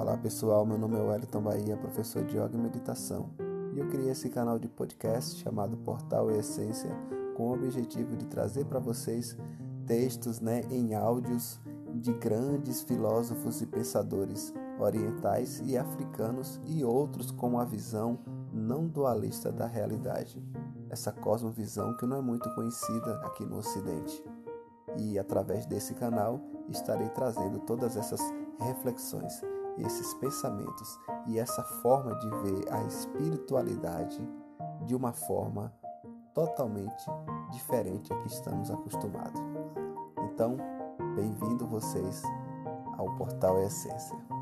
Olá pessoal, meu nome é Wellington Bahia, professor de Yoga e Meditação, e eu criei esse canal de podcast chamado Portal Essência com o objetivo de trazer para vocês textos né, em áudios de grandes filósofos e pensadores orientais e africanos e outros com a visão não dualista da realidade, essa cosmovisão que não é muito conhecida aqui no Ocidente. E através desse canal estarei trazendo todas essas reflexões, esses pensamentos e essa forma de ver a espiritualidade de uma forma totalmente diferente a que estamos acostumados. Então, bem-vindo vocês ao Portal Essência.